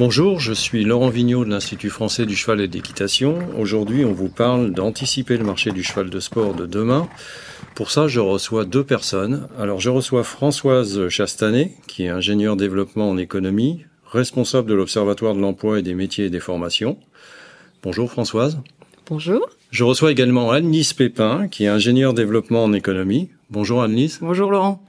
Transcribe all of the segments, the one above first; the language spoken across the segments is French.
Bonjour, je suis Laurent Vigneault de l'Institut français du cheval et d'équitation. Aujourd'hui, on vous parle d'anticiper le marché du cheval de sport de demain. Pour ça, je reçois deux personnes. Alors, je reçois Françoise Chastanet, qui est ingénieure développement en économie, responsable de l'Observatoire de l'emploi et des métiers et des formations. Bonjour Françoise. Bonjour. Je reçois également Anne-Lise Pépin, qui est ingénieure développement en économie. Bonjour Anne-Lise. Bonjour Laurent.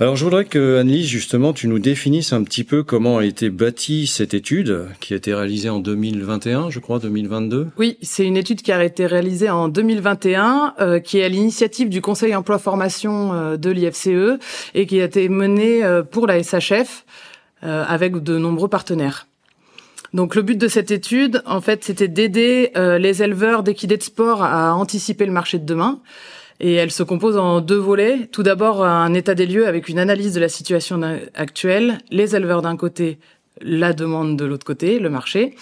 Alors je voudrais que Annelise justement tu nous définisses un petit peu comment a été bâtie cette étude qui a été réalisée en 2021, je crois 2022. Oui, c'est une étude qui a été réalisée en 2021 euh, qui est à l'initiative du Conseil emploi formation euh, de l'IFCE et qui a été menée euh, pour la SHF avec de nombreux partenaires. Donc le but de cette étude, en fait, c'était d'aider les éleveurs d'équidés de sport à anticiper le marché de demain. Et elle se compose en deux volets. Tout d'abord, un état des lieux avec une analyse de la situation actuelle, les éleveurs d'un côté, la demande de l'autre côté, le marché,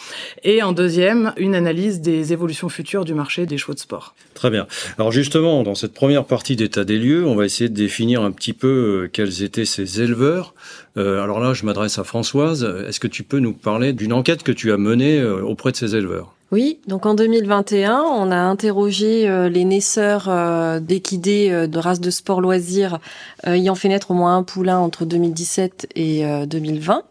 et en deuxième, une analyse des évolutions futures du marché des chevaux de sport. Très bien. Alors justement, dans cette première partie d'état des lieux, on va essayer de définir un petit peu euh, quels étaient ces éleveurs. Euh, alors là, je m'adresse à Françoise. Est-ce que tu peux nous parler d'une enquête que tu as menée euh, auprès de ces éleveurs? Oui, donc en 2021, on a interrogé euh, les naisseurs euh, d'équidés euh, de races de sport loisirs ayant fait naître au moins un poulain entre 2017 et 2020.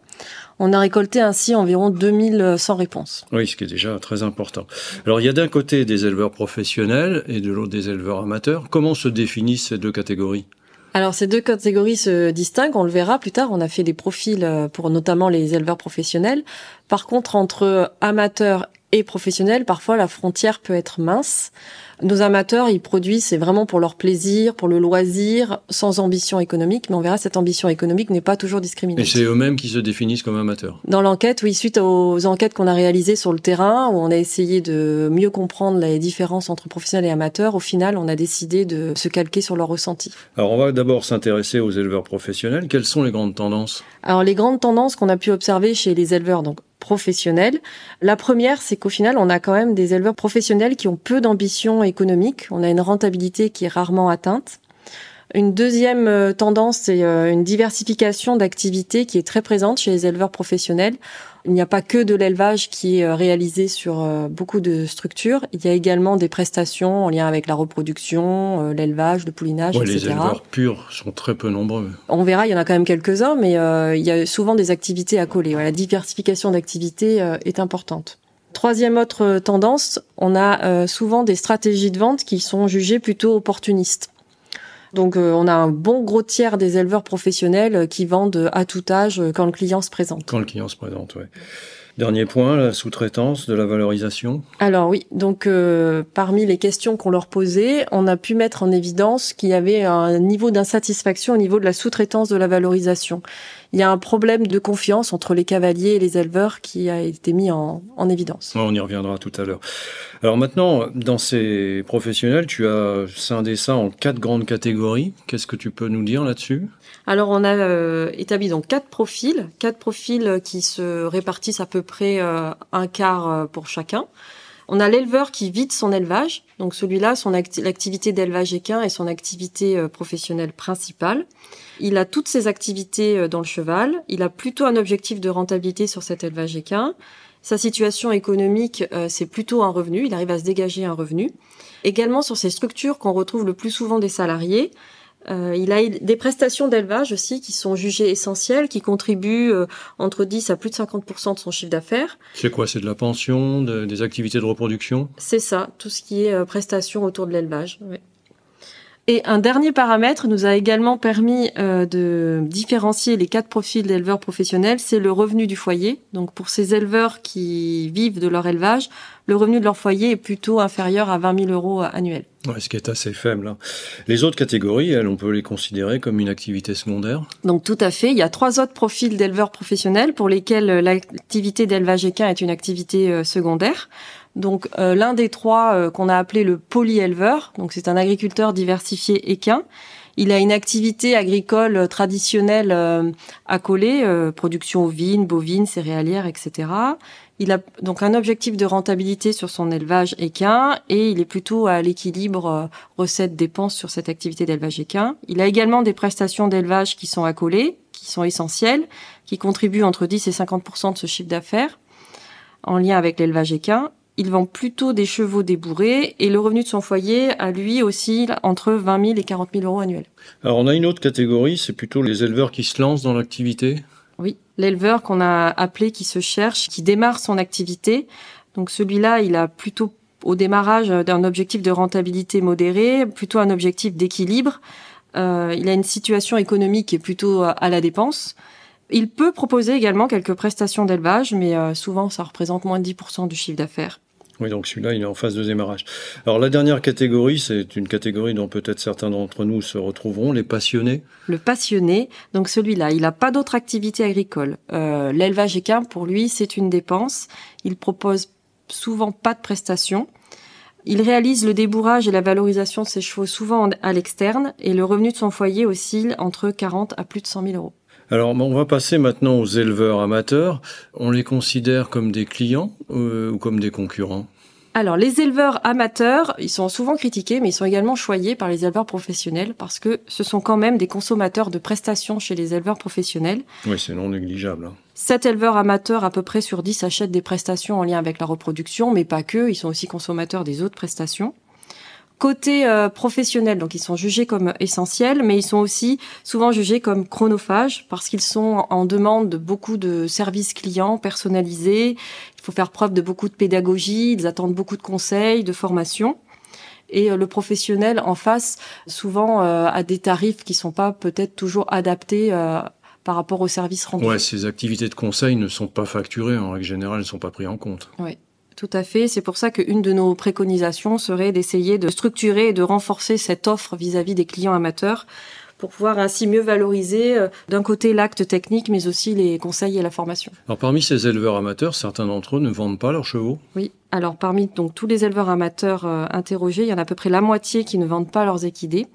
On a récolté ainsi environ 2100 réponses. Oui, ce qui est déjà très important. Alors il y a d'un côté des éleveurs professionnels et de l'autre des éleveurs amateurs. Comment se définissent ces deux catégories? Alors ces deux catégories se distinguent, on le verra plus tard, on a fait des profils pour notamment les éleveurs professionnels. Par contre, entre amateurs et professionnels, parfois la frontière peut être mince. Nos amateurs, ils produisent, c'est vraiment pour leur plaisir, pour le loisir, sans ambition économique, mais on verra cette ambition économique n'est pas toujours discriminée. Et c'est eux-mêmes qui se définissent comme amateurs Dans l'enquête, oui, suite aux enquêtes qu'on a réalisées sur le terrain, où on a essayé de mieux comprendre les différences entre professionnels et amateurs, au final, on a décidé de se calquer sur leur ressenti. Alors on va d'abord s'intéresser aux éleveurs professionnels. Quelles sont les grandes tendances? Alors les grandes tendances qu'on a pu observer chez les éleveurs, donc professionnels. La première, c'est qu'au final, on a quand même des éleveurs professionnels qui ont peu d'ambition économique. On a une rentabilité qui est rarement atteinte. Une deuxième euh, tendance, c'est euh, une diversification d'activités qui est très présente chez les éleveurs professionnels. Il n'y a pas que de l'élevage qui est euh, réalisé sur euh, beaucoup de structures. Il y a également des prestations en lien avec la reproduction, euh, l'élevage, le poulinage, etc. Les éleveurs purs sont très peu nombreux. On verra, il y en a quand même quelques-uns, mais il y a souvent des activités à coller. La diversification d'activités est importante. Troisième autre tendance, on a souvent des stratégies de vente qui sont jugées plutôt opportunistes. Donc euh, on a un bon gros tiers des éleveurs professionnels euh, qui vendent à tout âge euh, quand le client se présente. Quand le client se présente, oui. Dernier point, la sous-traitance de la valorisation. Alors oui, donc parmi les questions qu'on leur posait, on a pu mettre en évidence qu'il y avait un niveau d'insatisfaction au niveau de la sous-traitance de la valorisation il y a un problème de confiance entre les cavaliers et les éleveurs qui a été mis en, évidence. On y reviendra tout à l'heure. Alors maintenant, dans ces professionnels, tu as scindé ça en quatre grandes catégories. Qu'est-ce que tu peux nous dire là-dessus? Alors on a euh, établi donc quatre profils, quatre profils qui se répartissent à peu près euh, un quart euh, pour chacun. On a l'éleveur qui vide son élevage, donc celui-là, son l'activité d'élevage équin est son activité euh, professionnelle principale. Il a toutes ses activités euh, dans le cheval, il a plutôt un objectif de rentabilité sur cet élevage équin. Sa situation économique, euh, c'est plutôt un revenu, il arrive à se dégager un revenu. Également sur ces structures qu'on retrouve le plus souvent des salariés, euh, il a des prestations d'élevage aussi qui sont jugées essentielles, qui contribuent euh, entre 10 à plus de 50% de son chiffre d'affaires. C'est quoi? C'est de la pension, des activités de reproduction? C'est ça, tout ce qui est euh, prestations autour de l'élevage. Et un dernier paramètre nous a également permis de différencier les quatre profils d'éleveurs professionnels, c'est le revenu du foyer. Donc pour ces éleveurs qui vivent de leur élevage, le revenu de leur foyer est plutôt inférieur à 20 000 euros annuels. Ouais, ce qui est assez faible. Hein. Les autres catégories, elles, on peut les considérer comme une activité secondaire? Donc tout à fait. Il y a trois autres profils d'éleveurs professionnels pour lesquels l'activité d'élevage équin est une activité euh, secondaire. Donc l'un des trois qu'on a appelé le polyéleveur, donc c'est un agriculteur diversifié équin. Il a une activité agricole traditionnelle accolée, production ovine, bovine, céréalière, etc. Il a donc un objectif de rentabilité sur son élevage équin et il est plutôt à l'équilibre euh, recettes-dépenses sur cette activité d'élevage équin. Il a également des prestations d'élevage qui sont accolées, qui sont essentielles, qui contribuent entre 10 et 50% de ce chiffre d'affaires en lien avec l'élevage équin. Il vend plutôt des chevaux débourrés et le revenu de son foyer, à lui, oscille entre 20 000 et 40 000 euros annuels. Alors on a une autre catégorie, c'est plutôt les éleveurs qui se lancent dans l'activité oui, l'éleveur qu'on a appelé qui se cherche, qui démarre son activité. Donc celui-là, il a plutôt au démarrage d'un objectif de rentabilité modéré, plutôt un objectif d'équilibre. Euh, il a une situation économique qui est plutôt à la dépense. Il peut proposer également quelques prestations d'élevage, mais euh, souvent ça représente moins de 10% du chiffre d'affaires. Oui, donc celui-là, il est en phase de démarrage. Alors la dernière catégorie, c'est une catégorie dont peut-être certains d'entre nous se retrouveront, les passionnés. Le passionné, donc celui-là, il n'a pas d'autre activité agricole. Euh, L'élevage équin, pour lui, c'est une dépense. Il propose souvent pas de prestations. Il réalise le débourrage et la valorisation de ses chevaux souvent à l'externe et le revenu de son foyer oscille entre 40 à plus de 100 000 euros. Alors, on va passer maintenant aux éleveurs amateurs. On les considère comme des clients euh, ou comme des concurrents? Alors, les éleveurs amateurs, ils sont souvent critiqués, mais ils sont également choyés par les éleveurs professionnels parce que ce sont quand même des consommateurs de prestations chez les éleveurs professionnels. Oui, c'est non négligeable. Hein. 7 éleveurs amateurs à peu près sur 10 achètent des prestations en lien avec la reproduction, mais pas que, ils sont aussi consommateurs des autres prestations. Côté euh, professionnel, donc ils sont jugés comme essentiels, mais ils sont aussi souvent jugés comme chronophages parce qu'ils sont en demande de beaucoup de services clients personnalisés. Il faut faire preuve de beaucoup de pédagogie, ils attendent beaucoup de conseils, de formation. Et euh, le professionnel en face, souvent euh, a des tarifs qui sont pas peut-être toujours adaptés par rapport aux services rendus. Ouais, ces activités de conseil ne sont pas facturées en règle générale, elles ne sont pas prises en compte. Oui. Tout à fait. C'est pour ça qu'une de nos préconisations serait d'essayer de structurer et de renforcer cette offre vis-à-vis des clients amateurs pour pouvoir ainsi mieux valoriser euh, d'un côté l'acte technique, mais aussi les conseils et la formation. Alors parmi ces éleveurs amateurs, certains d'entre eux ne vendent pas leurs chevaux? Oui. Alors parmi donc tous les éleveurs amateurs euh, interrogés, il y en a à peu près la moitié qui ne vendent pas leurs équidés.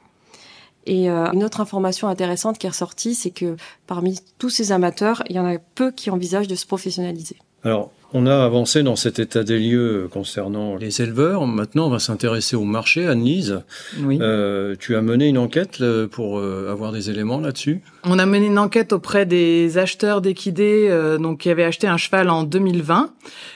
Et euh, une autre information intéressante qui est ressortie, c'est que parmi tous ces amateurs, il y en a peu qui envisagent de se professionnaliser. Alors, on a avancé dans cet état des lieux concernant les éleveurs. Maintenant, on va s'intéresser au marché. Anne-Lise, oui. euh, tu as mené une enquête pour euh, avoir des éléments là-dessus? On a mené une enquête auprès des acheteurs d'équidés euh, donc qui avaient acheté un cheval en 2020,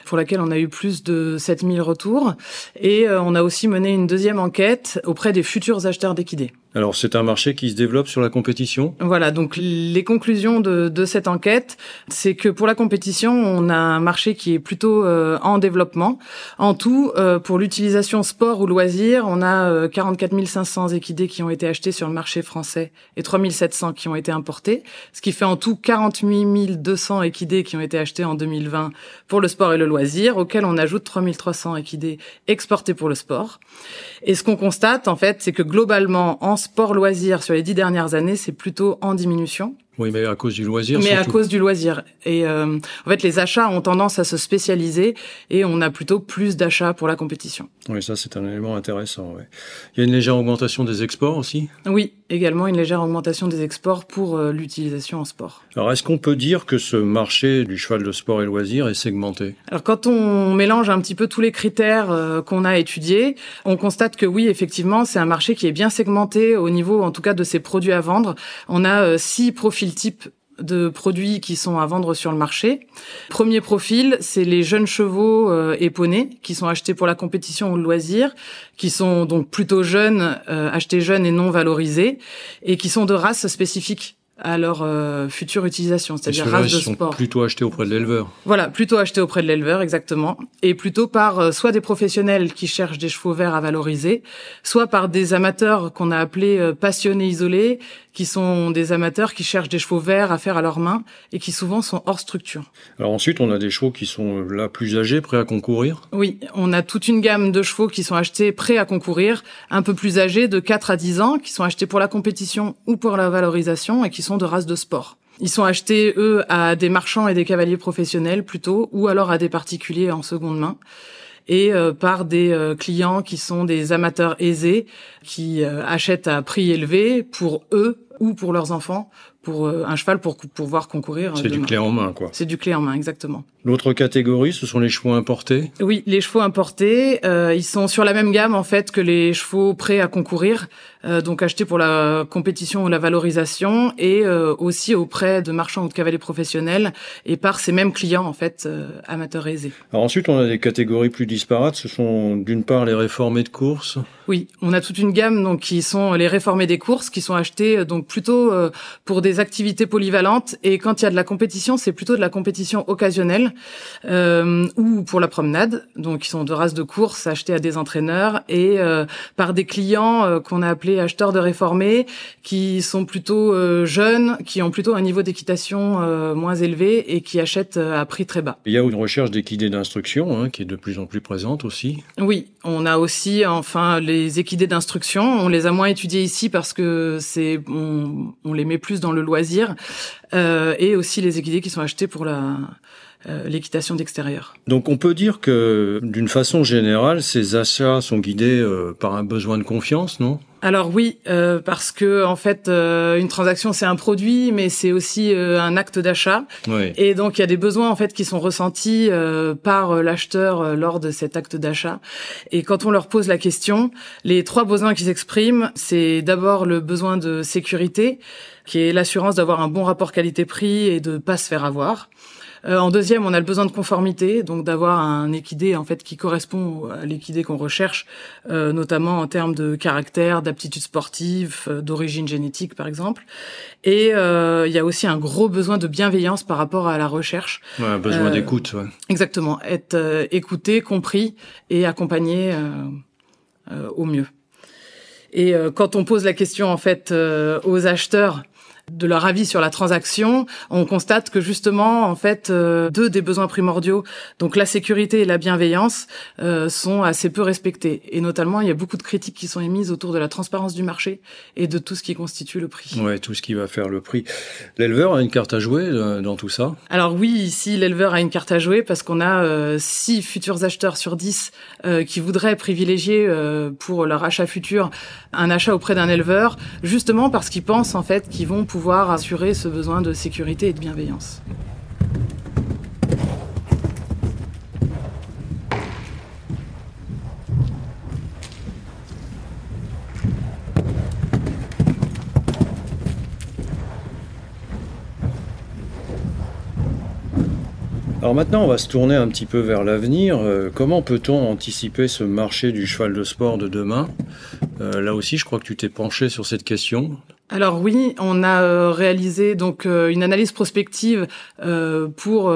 pour laquelle on a eu plus de 7000 retours. Et euh, on a aussi mené une deuxième enquête auprès des futurs acheteurs d'équidés. Alors c'est un marché qui se développe sur la compétition? Voilà, donc les conclusions de, de cette enquête, c'est que pour la compétition, on a un marché qui est plutôt euh, en développement. En tout, euh, pour l'utilisation sport ou loisir, on a euh, 44 500 équidés qui ont été achetés sur le marché français et 3 700 qui ont été importés, ce qui fait en tout 48 200 équidés qui ont été achetés en 2020 pour le sport et le loisir, auquel on ajoute 3 300 équidés exportés pour le sport. Et ce qu'on constate, en fait, c'est que globalement, en sport loisir sur les dix dernières années, c'est plutôt en diminution. Oui, mais à cause du loisir. Mais à cause du loisir. Et euh, en fait, les achats ont tendance à se spécialiser et on a plutôt plus d'achats pour la compétition. Oui, ça c'est un élément intéressant. Ouais. Il y a une légère augmentation des exports aussi? Oui, également une légère augmentation des exports pour euh, l'utilisation en sport. Alors, est-ce qu'on peut dire que ce marché du cheval de sport et loisir est segmenté? Alors, quand on mélange un petit peu tous les critères euh, qu'on a étudiés, on constate que oui, effectivement, c'est un marché qui est bien segmenté au niveau, en tout cas, de ses produits à vendre. On a six profils types de produits qui sont à vendre sur le marché. Premier profil, c'est les jeunes chevaux euh, qui sont achetés pour la compétition ou le loisir, qui sont donc plutôt jeunes, euh, achetés jeunes et non valorisés, et qui sont de race spécifique à leur euh, future utilisation, c'est-à-dire race de sont sport. Plutôt achetés auprès de l'éleveur. Voilà, plutôt achetés auprès de l'éleveur, exactement, et plutôt par euh, soit des professionnels qui cherchent des chevaux verts à valoriser, soit par des amateurs qu'on a appelés euh, passionnés isolés, qui sont des amateurs qui cherchent des chevaux verts à faire à leurs mains et qui souvent sont hors structure. Alors ensuite, on a des chevaux qui sont là plus âgés, prêts à concourir. Oui, on a toute une gamme de chevaux qui sont achetés prêts à concourir, un peu plus âgés, de 4 à 10 ans, qui sont achetés pour la compétition ou pour la valorisation et qui sont de race de sport. Ils sont achetés, eux, à des marchands et des cavaliers professionnels plutôt, ou alors à des particuliers en seconde main. Et par des clients qui sont des amateurs aisés qui achètent à prix élevé pour eux ou pour leurs enfants pour euh, un cheval pour pouvoir concourir. C'est du clé en main, quoi. C'est du clé en main, exactement. L'autre catégorie, ce sont les chevaux importés. Oui, les chevaux importés, euh, ils sont sur la même gamme en fait que les chevaux prêts à concourir, euh, donc achetés pour la compétition ou la valorisation, et euh, aussi auprès de marchands ou de cavaliers professionnels, et par ces mêmes clients en fait euh, amateurs aisés. Alors ensuite, on a des catégories plus disparates. Ce sont d'une part les réformés de course. Oui, on a toute une gamme donc qui sont les réformés des courses, qui sont achetés donc plutôt pour des activités polyvalentes, et quand il y a de la compétition, c'est plutôt de la compétition occasionnelle euh, ou pour la promenade, donc qui sont de races de course achetées à des entraîneurs et euh, par des clients euh, qu'on a appelés acheteurs de réformés, qui sont plutôt jeunes, qui ont plutôt un niveau d'équitation moins élevé et qui achètent à prix très bas. Il y a une recherche d'équidés d'instruction hein, qui est de plus en plus présente aussi. Oui, on a aussi enfin les équidés d'instruction. On les a moins étudiés ici parce que c'est on, on les met plus dans le loisir et aussi les équidés qui sont achetés pour la euh, l'équitation d'extérieur. Donc on peut dire que d'une façon générale, ces achats sont guidés euh, par un besoin de confiance, non? Alors oui, euh, parce que en fait, une transaction c'est un produit, mais c'est aussi un acte d'achat. Oui. Et donc il y a des besoins en fait qui sont ressentis par l'acheteur lors de cet acte d'achat. Et quand on leur pose la question, les trois besoins qui s'expriment, c'est d'abord le besoin de sécurité, qui est l'assurance d'avoir un bon rapport qualité-prix et de pas se faire avoir. Euh, en deuxième, on a le besoin de conformité, donc d'avoir un équidé en fait qui correspond à l'équidé qu'on recherche, euh, notamment en termes de caractère, d'aptitude sportive, euh, d'origine génétique par exemple. Et il y a aussi un gros besoin de bienveillance par rapport à la recherche. Ouais, un besoin d'écoute. Ouais. Exactement, être écouté, compris et accompagné au mieux. Et quand on pose la question en fait aux acheteurs de leur avis sur la transaction, on constate que justement, en fait, euh, deux des besoins primordiaux, donc la sécurité et la bienveillance, euh, sont assez peu respectés. Et notamment, il y a beaucoup de critiques qui sont émises autour de la transparence du marché et de tout ce qui constitue le prix. Ouais, tout ce qui va faire le prix. L'éleveur a une carte à jouer euh, dans tout ça? Alors oui, ici, l'éleveur a une carte à jouer parce qu'on a six futurs acheteurs sur dix qui voudraient privilégier pour leur achat futur un achat auprès d'un éleveur, justement parce qu'ils pensent en fait qu'ils vont pouvoir assurer ce besoin de sécurité et de bienveillance. Alors maintenant, on va se tourner un petit peu vers l'avenir. Euh, comment peut-on anticiper ce marché du cheval de sport de demain? Euh, Là aussi, je crois que tu t'es penché sur cette question. Alors oui, on a euh, réalisé donc euh, une analyse prospective euh, pour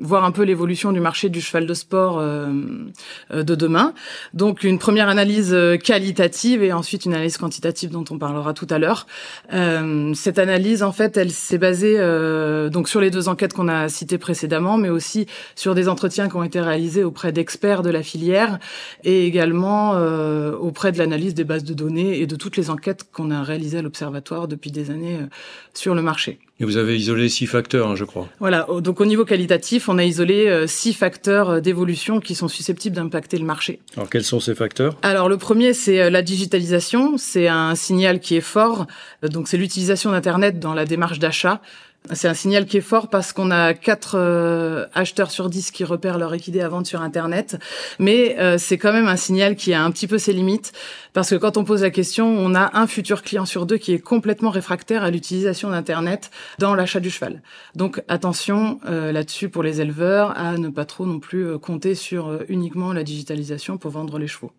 voir un peu l'évolution du marché du cheval de sport de demain. Donc une première analyse qualitative et ensuite une analyse quantitative dont on parlera tout à l'heure. cette analyse en fait, elle s'est basée donc sur les deux enquêtes qu'on a citées précédemment, mais aussi sur des entretiens qui ont été réalisés auprès d'experts de la filière et également auprès de l'analyse des bases de données et de toutes les enquêtes qu'on a réalisées à l'observatoire depuis des années euh, sur le marché. Et vous avez isolé six facteurs, hein, je crois. Voilà. Donc au niveau qualitatif, on a isolé euh, six facteurs euh, d'évolution qui sont susceptibles d'impacter le marché. Alors quels sont ces facteurs? Alors le premier, c'est la digitalisation. C'est un signal qui est fort. Donc c'est l'utilisation d'Internet dans la démarche d'achat. C'est un signal qui est fort parce qu'on a quatre euh, acheteurs sur 10 qui repèrent leur équidé à vendre sur Internet. Mais euh, c'est quand même un signal qui a un petit peu ses limites parce que quand on pose la question, on a un futur client sur deux qui est complètement réfractaire à l'utilisation d'Internet dans l'achat du cheval. Donc attention euh, là-dessus pour les éleveurs à ne pas trop non plus compter sur uniquement la digitalisation pour vendre les chevaux.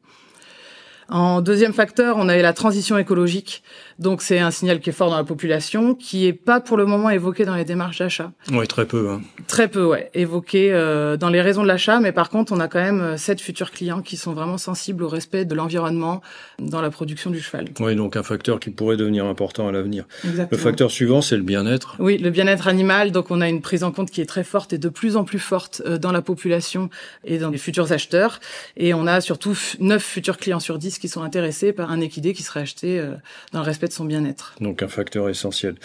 En deuxième facteur, on a la transition écologique. Donc c'est un signal qui est fort dans la population, qui est pas pour le moment évoqué dans les démarches d'achat. Oui, très peu. Hein. Très peu, ouais, évoqué euh, dans les raisons de l'achat, mais par contre, on a quand même euh, sept futurs clients qui sont vraiment sensibles au respect de l'environnement dans la production du cheval. Oui, donc un facteur qui pourrait devenir important à l'avenir. Le facteur suivant, c'est le bien-être. Oui, le bien-être animal. Donc on a une prise en compte qui est très forte et de plus en plus forte euh, dans la population et dans les futurs acheteurs. Et on a surtout neuf futurs clients sur 10 qui sont intéressés par un équidé qui serait acheté dans le respect son bien-être. Donc un facteur essentiel.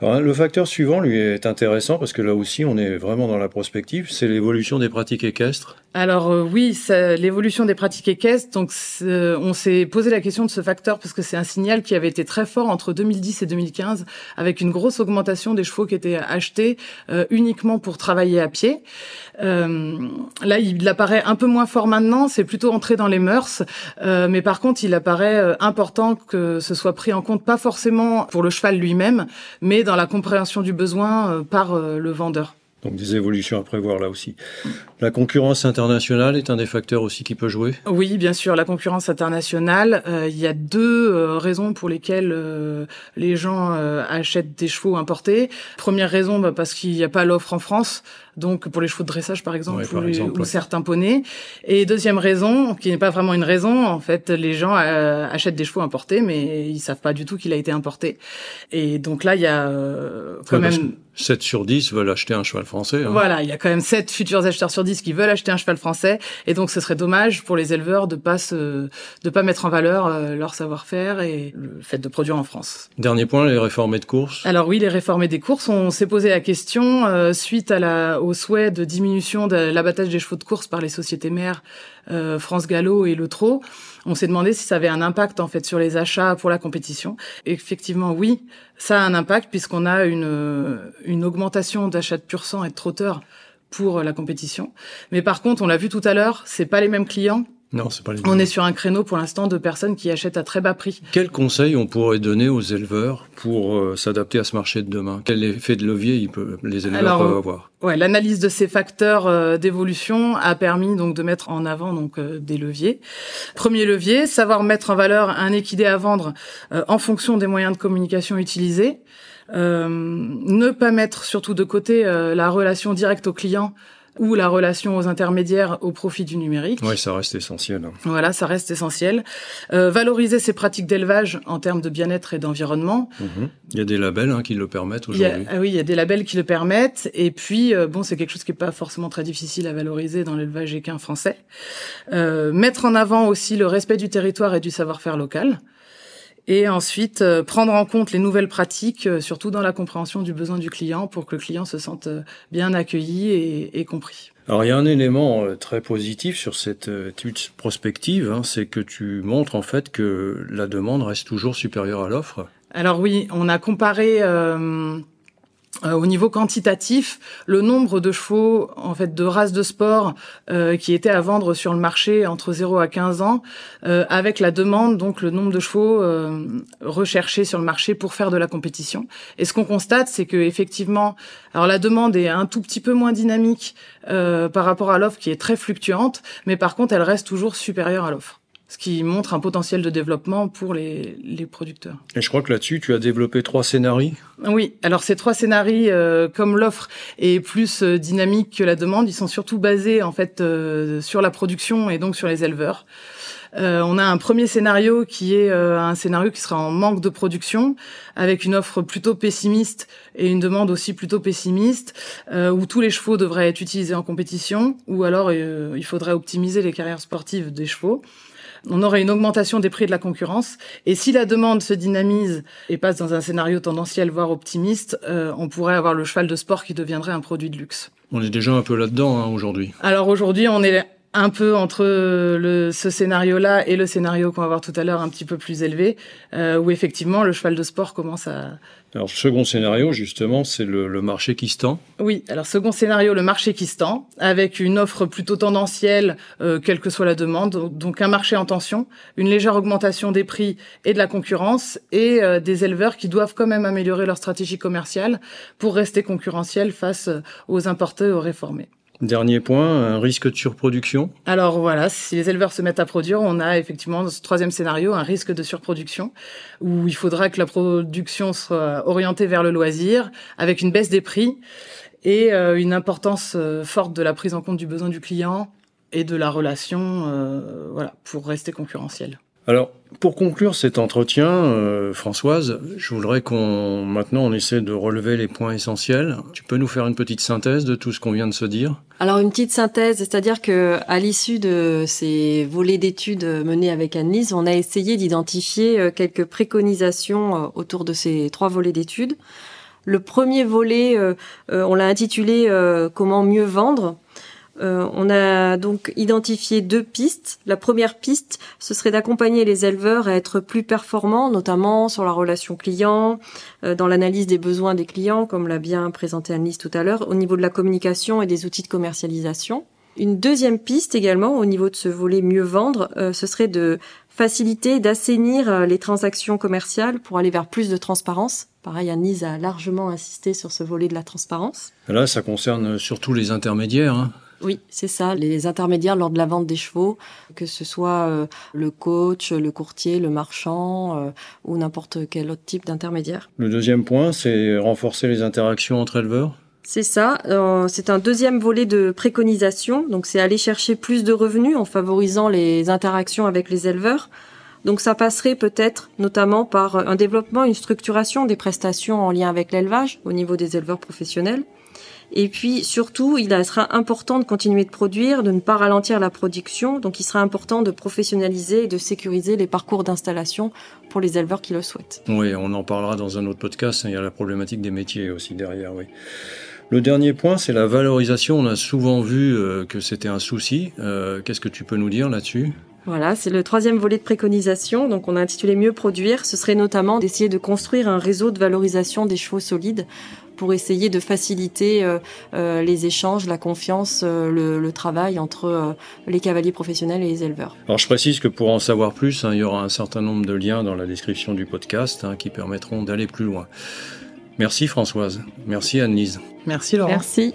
Alors, le facteur suivant, lui, est intéressant parce que là aussi, on est vraiment dans la prospective, c'est l'évolution des pratiques équestres. Alors euh, oui, l'évolution des pratiques équestres. Donc on s'est posé la question de ce facteur parce que c'est un signal qui avait été très fort entre 2010 et 2015, avec une grosse augmentation des chevaux qui étaient achetés euh, uniquement pour travailler à pied. Euh, là, il apparaît un peu moins fort maintenant. C'est plutôt entré dans les mœurs, mais par contre, il apparaît important que ce soit pris en compte, pas forcément pour le cheval lui-même, mais dans la compréhension du besoin par le vendeur. Donc des évolutions à prévoir là aussi. La concurrence internationale est un des facteurs aussi qui peut jouer? Oui, bien sûr, la concurrence internationale. Euh, il y a deux euh, raisons pour lesquelles euh, les gens achètent des chevaux importés. Première raison, bah, parce qu'il n'y a pas l'offre en France donc pour les chevaux de dressage par exemple, ou, certains poneys. Et deuxième raison, qui n'est pas vraiment une raison, en fait, les gens euh, achètent des chevaux importés, mais ils savent pas du tout qu'il a été importé. Et donc là, il y a euh, quand même 7 sur 10 veulent acheter un cheval français. Hein. Voilà, il y a quand même 7 futurs acheteurs sur 10 qui veulent acheter un cheval français, et donc ce serait dommage pour les éleveurs de pas se, de pas mettre en valeur euh, leur savoir-faire et le fait de produire en France. Dernier point, les réformés de course. Alors oui, les réformés des courses, on s'est posé la question suite à la au souhait de diminution de l'abattage des chevaux de course par les sociétés mères euh, France Gallo et Le Trot, on s'est demandé si ça avait un impact en fait sur les achats pour la compétition. effectivement, oui, ça a un impact puisqu'on a une, une augmentation d'achats de pur sang et de trotteurs pour la compétition. Mais par contre, on l'a vu tout à l'heure, c'est pas les mêmes clients non, c'est pas On est sur un créneau pour l'instant de personnes qui achètent à très bas prix. Quels conseils on pourrait donner aux éleveurs pour euh, s'adapter à ce marché de demain? Quel effet de levier il peut, les éleveurs peuvent avoir? Ouais, l'analyse de ces facteurs euh, d'évolution a permis donc de mettre en avant donc euh, des leviers. Premier levier, savoir mettre en valeur un équidé à vendre en fonction des moyens de communication utilisés. ne pas mettre surtout de côté la relation directe au client ou la relation aux intermédiaires au profit du numérique. Oui, ça reste essentiel. Voilà, ça reste essentiel. Euh, valoriser ces pratiques d'élevage en termes de bien-être et d'environnement. Mhm. Il y a des labels hein, qui le permettent aujourd'hui. Ah oui, il y a des labels qui le permettent. Et puis, euh, bon, c'est quelque chose qui n'est pas forcément très difficile à valoriser dans l'élevage équin français. Euh, mettre en avant aussi le respect du territoire et du savoir-faire local et ensuite euh, prendre en compte les nouvelles pratiques, euh, surtout dans la compréhension du besoin du client, pour que le client se sente euh, bien accueilli et, compris. Alors il y a un élément très positif sur cette étude prospective, hein, c'est que tu montres en fait que la demande reste toujours supérieure à l'offre. Alors oui, on a comparé au niveau quantitatif, le nombre de chevaux, en fait, de races de sport euh, qui étaient à vendre sur le marché entre 0 à 15 ans, euh, avec la demande, donc le nombre de chevaux recherchés sur le marché pour faire de la compétition. Et ce qu'on constate, c'est que effectivement, alors la demande est un tout petit peu moins dynamique par rapport à l'offre qui est très fluctuante, mais par contre, elle reste toujours supérieure à l'offre ce qui montre un potentiel de développement pour les, les producteurs. Et je crois que là-dessus, tu as développé trois scénarios. Oui, alors ces trois scénarios, euh, comme l'offre est plus euh, dynamique que la demande, ils sont surtout basés en fait euh, sur la production et donc sur les éleveurs. on a un premier scénario qui est un scénario qui sera en manque de production, avec une offre plutôt pessimiste et une demande aussi plutôt pessimiste, où tous les chevaux devraient être utilisés en compétition, ou alors il faudrait optimiser les carrières sportives des chevaux on aurait une augmentation des prix de la concurrence. Et si la demande se dynamise et passe dans un scénario tendanciel, voire optimiste, euh, on pourrait avoir le cheval de sport qui deviendrait un produit de luxe. On est déjà un peu là-dedans hein, aujourd'hui. Alors aujourd'hui, on est un peu entre le, ce scénario-là et le scénario qu'on va voir tout à l'heure, un petit peu plus élevé, euh, où effectivement le cheval de sport commence à, alors, second scénario, justement, c'est le, marché qui se tend. Oui, alors second scénario, le marché qui se tend, avec une offre plutôt tendancielle, euh, quelle que soit la demande, donc un marché en tension, une légère augmentation des prix et de la concurrence, et euh, des éleveurs qui doivent quand même améliorer leur stratégie commerciale pour rester concurrentiels face aux importés, aux réformés. Dernier point, un risque de surproduction. Alors voilà, si les éleveurs se mettent à produire, on a effectivement dans ce troisième scénario un risque de surproduction où il faudra que la production soit orientée vers le loisir avec une baisse des prix et euh, une importance euh, forte de la prise en compte du besoin du client et de la relation, euh, voilà, pour rester concurrentiel. Alors, pour conclure cet entretien, euh, Françoise, je voudrais qu'on maintenant on essaie de relever les points essentiels. Tu peux nous faire une petite synthèse de tout ce qu'on vient de se dire? Alors une petite synthèse, c'est-à-dire que à l'issue de ces volets d'études menés avec Annelise, on a essayé d'identifier euh, quelques préconisations euh, autour de ces trois volets d'études. Le premier volet, on l'a intitulé Comment mieux vendre. Euh, on a donc identifié deux pistes. La première piste, ce serait d'accompagner les éleveurs à être plus performants, notamment sur la relation client, euh, dans l'analyse des besoins des clients, comme l'a bien présenté Annelise tout à l'heure, au niveau de la communication et des outils de commercialisation. Une deuxième piste également, au niveau de ce volet mieux vendre, euh, ce serait de faciliter, d'assainir les transactions commerciales pour aller vers plus de transparence. Pareil, Annise a largement insisté sur ce volet de la transparence. Là, ça concerne surtout les intermédiaires. Hein. Oui, c'est ça, les intermédiaires lors de la vente des chevaux, que ce soit euh, le coach, le courtier, le marchand euh, ou n'importe quel autre type d'intermédiaire. Le deuxième point, c'est renforcer les interactions entre éleveurs c'est ça, euh, c'est un deuxième volet de préconisation, donc c'est aller chercher plus de revenus en favorisant les interactions avec les éleveurs. Donc ça passerait peut-être notamment par un développement, une structuration des prestations en lien avec l'élevage au niveau des éleveurs professionnels. Et puis surtout, il sera important de continuer de produire, de ne pas ralentir la production. Donc il sera important de professionnaliser et de sécuriser les parcours d'installation pour les éleveurs qui le souhaitent. Oui, on en parlera dans un autre podcast. Il y a la problématique des métiers aussi derrière, oui. Le dernier point, c'est la valorisation. On a souvent vu euh, que c'était un souci. Euh, qu'est-ce que tu peux nous dire là-dessus? Voilà, c'est le troisième volet de préconisation. Donc, on a intitulé Mieux produire. Ce serait notamment d'essayer de construire un réseau de valorisation des chevaux solides pour essayer de faciliter euh, euh, les échanges, la confiance, euh, le, travail entre les cavaliers professionnels et les éleveurs. Alors je précise que pour en savoir plus, hein, il y aura un certain nombre de liens dans la description du podcast hein, qui permettront d'aller plus loin. Merci Françoise. Merci Anne-Lise. Merci Laurent. Merci.